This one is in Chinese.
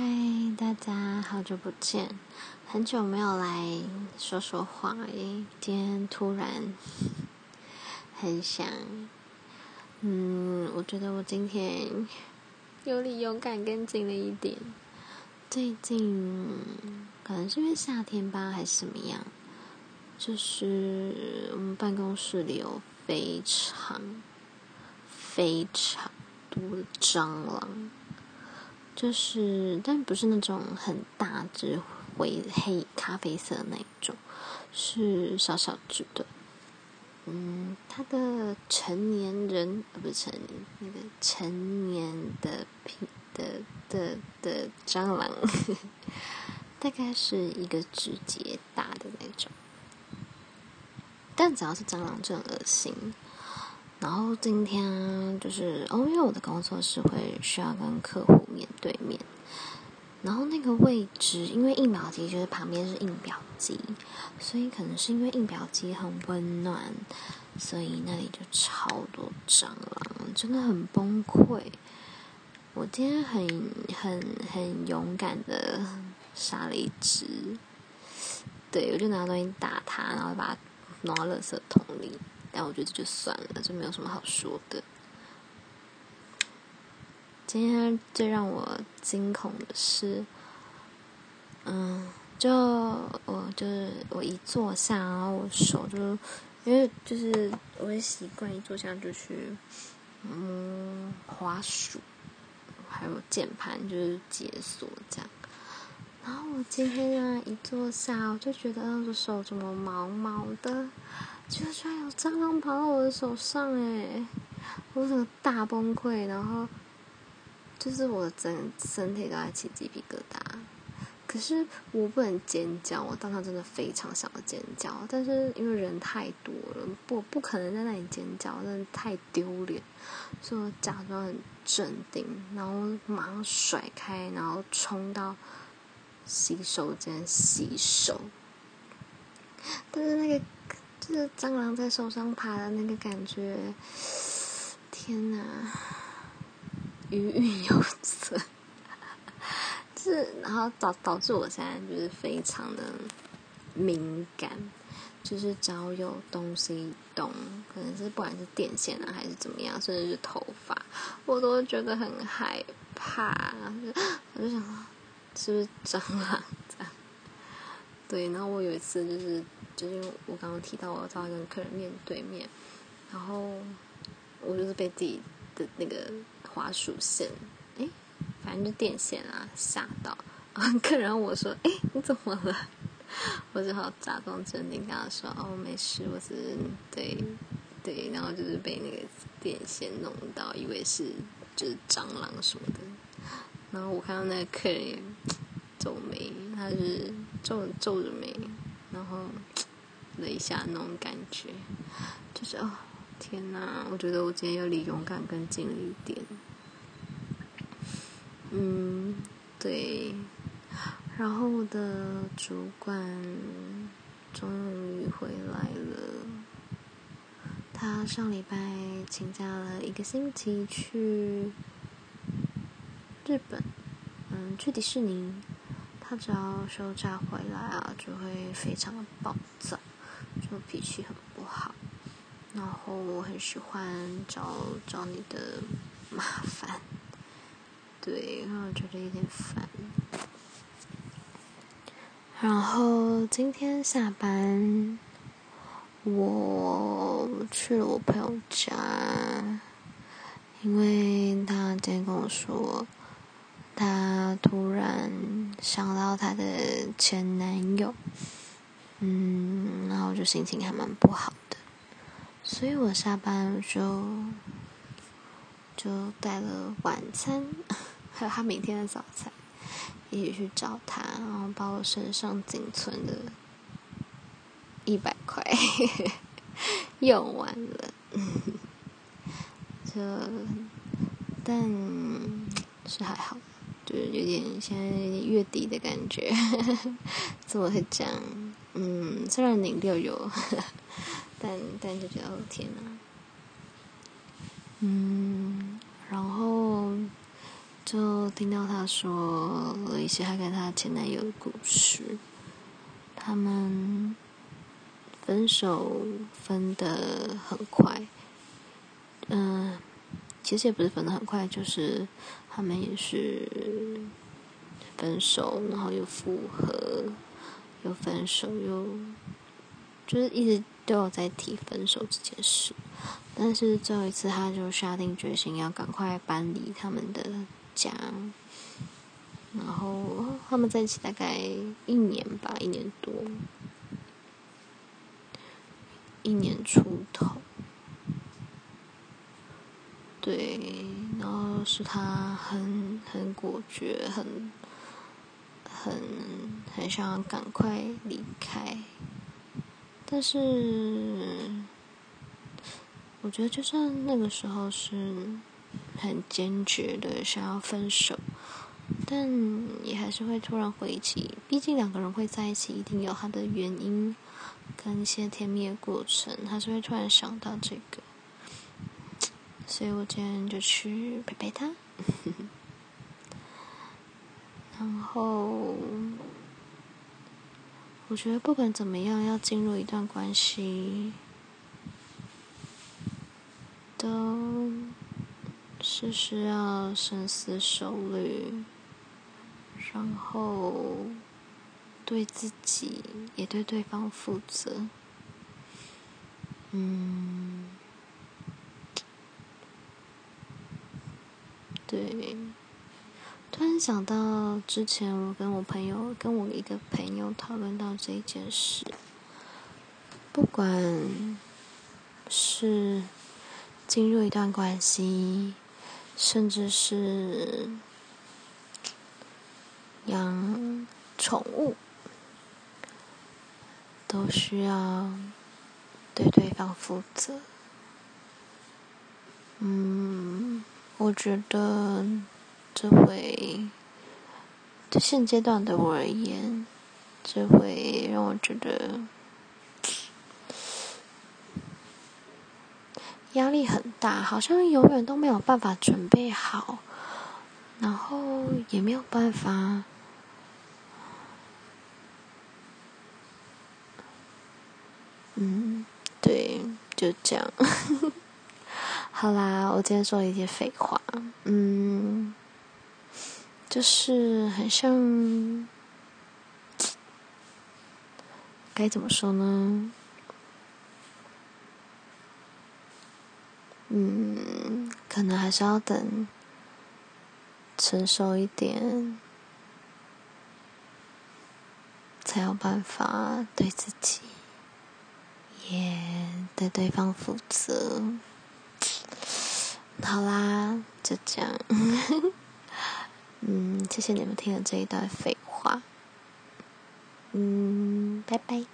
嗨，大家好久不见，很久没有来说说话诶，今天突然很想，嗯，我觉得我今天 有理勇敢跟紧了一点。最近可能是因为夏天吧，还是怎么样？就是我们办公室里有非常非常多的蟑螂。就是，但不是那种很大只、灰黑咖啡色的那种，是小小只的。嗯，它的成年人呃，不是成年，那个成年的品的的的，的蟑螂，大概是一个指节大的那种。但只要是蟑螂就很恶心。然后今天就是哦，因为我的工作是会需要跟客户面对面，然后那个位置，因为印表机就是旁边是印表机，所以可能是因为印表机很温暖，所以那里就超多蟑螂，真的很崩溃。我今天很很很勇敢的杀了一只，对，我就拿东西打它，然后把它弄到垃圾桶里。但我觉得就算了，就没有什么好说的。今天最让我惊恐的是，嗯，就我就是我一坐下，然后我手就因为就是我会习惯一坐下就去嗯滑鼠，还有键盘就是解锁这样。然后我今天啊一坐下，我就觉得我的手怎么毛毛的。就居然有蟑螂跑到我的手上诶，我整个大崩溃，然后就是我的整身体都在起鸡皮疙瘩。可是我不能尖叫，我当时真的非常想要尖叫，但是因为人太多了，不不可能在那里尖叫，真的太丢脸，所以我假装很镇定，然后马上甩开，然后冲到洗手间洗手。但是那个。就是蟑螂在手上爬的那个感觉，天哪，余韵犹存。这，然后导导致我现在就是非常的敏感，就是只要有东西动，可能是不管是电线啊还是怎么样，甚至是头发，我都觉得很害怕。我就想说，是不是蟑螂这样？对，然后我有一次就是。就是因为我刚刚提到我要跟客人面对面，然后我就是被自己的那个滑鼠线，哎，反正就电线啊吓到，然 后客人我说：“哎，你怎么了？”我只好假装镇定跟他说：“哦，没事，我只是对对，然后就是被那个电线弄到，以为是就是蟑螂什么的。”然后我看到那个客人皱眉，他是皱皱着眉，然后。了一下那种感觉，就是哦，天哪！我觉得我今天有离勇敢更近了一点。嗯，对。然后我的主管终于回来了，他上礼拜请假了一个星期去日本，嗯，去迪士尼。他只要休假回来啊，就会非常的暴躁。就脾气很不好，然后我很喜欢找找你的麻烦，对，然后觉得有点烦。然后今天下班，我去了我朋友家，因为他今天跟我说，他突然想到他的前男友。嗯，然后就心情还蛮不好的，所以我下班就就带了晚餐，还有他明天的早餐，一起去找他，然后把我身上仅存的一百块 用完了，就但是还好，就是有点现在有点月底的感觉，怎么会这样？嗯，虽然零六有，但但就觉得哦天哪，嗯，然后就听到他说了一些他跟他前男友的故事。他们分手分得很快，嗯、其实也不是分得很快，就是他们也是分手，然后又复合，又分手，又就是一直都有在提分手这件事。但是最后一次，他就下定决心要赶快搬离他们的家，然后他们在一起大概一年吧，一年多，一年出头。对，然后是他很很果决，很很很想赶快离开，但是。我觉得，就算那个时候是很坚决的想要分手，但也还是会突然回忆起，毕竟两个人会在一起，一定有他的原因跟一些甜蜜的过程，还是会突然想到这个。所以我今天就去陪陪他。然后，我觉得不管怎么样，要进入一段关系。都是需要深思熟虑，然后对自己也对对方负责。嗯，对。突然想到之前我跟我朋友，跟我一个朋友讨论到这件事，不管是。进入一段关系，甚至是养宠物，都需要对对方负责。嗯，我觉得这会，就现阶段的我而言，这会让我觉得。压力很大，好像永远都没有办法准备好，然后也没有办法。嗯，对，就这样。好啦，我今天说了一些废话。嗯，就是很像，该怎么说呢？嗯，可能还是要等成熟一点，才有办法对自己也对对方负责。好啦，就这样。嗯，谢谢你们听了这一段废话。嗯，拜拜。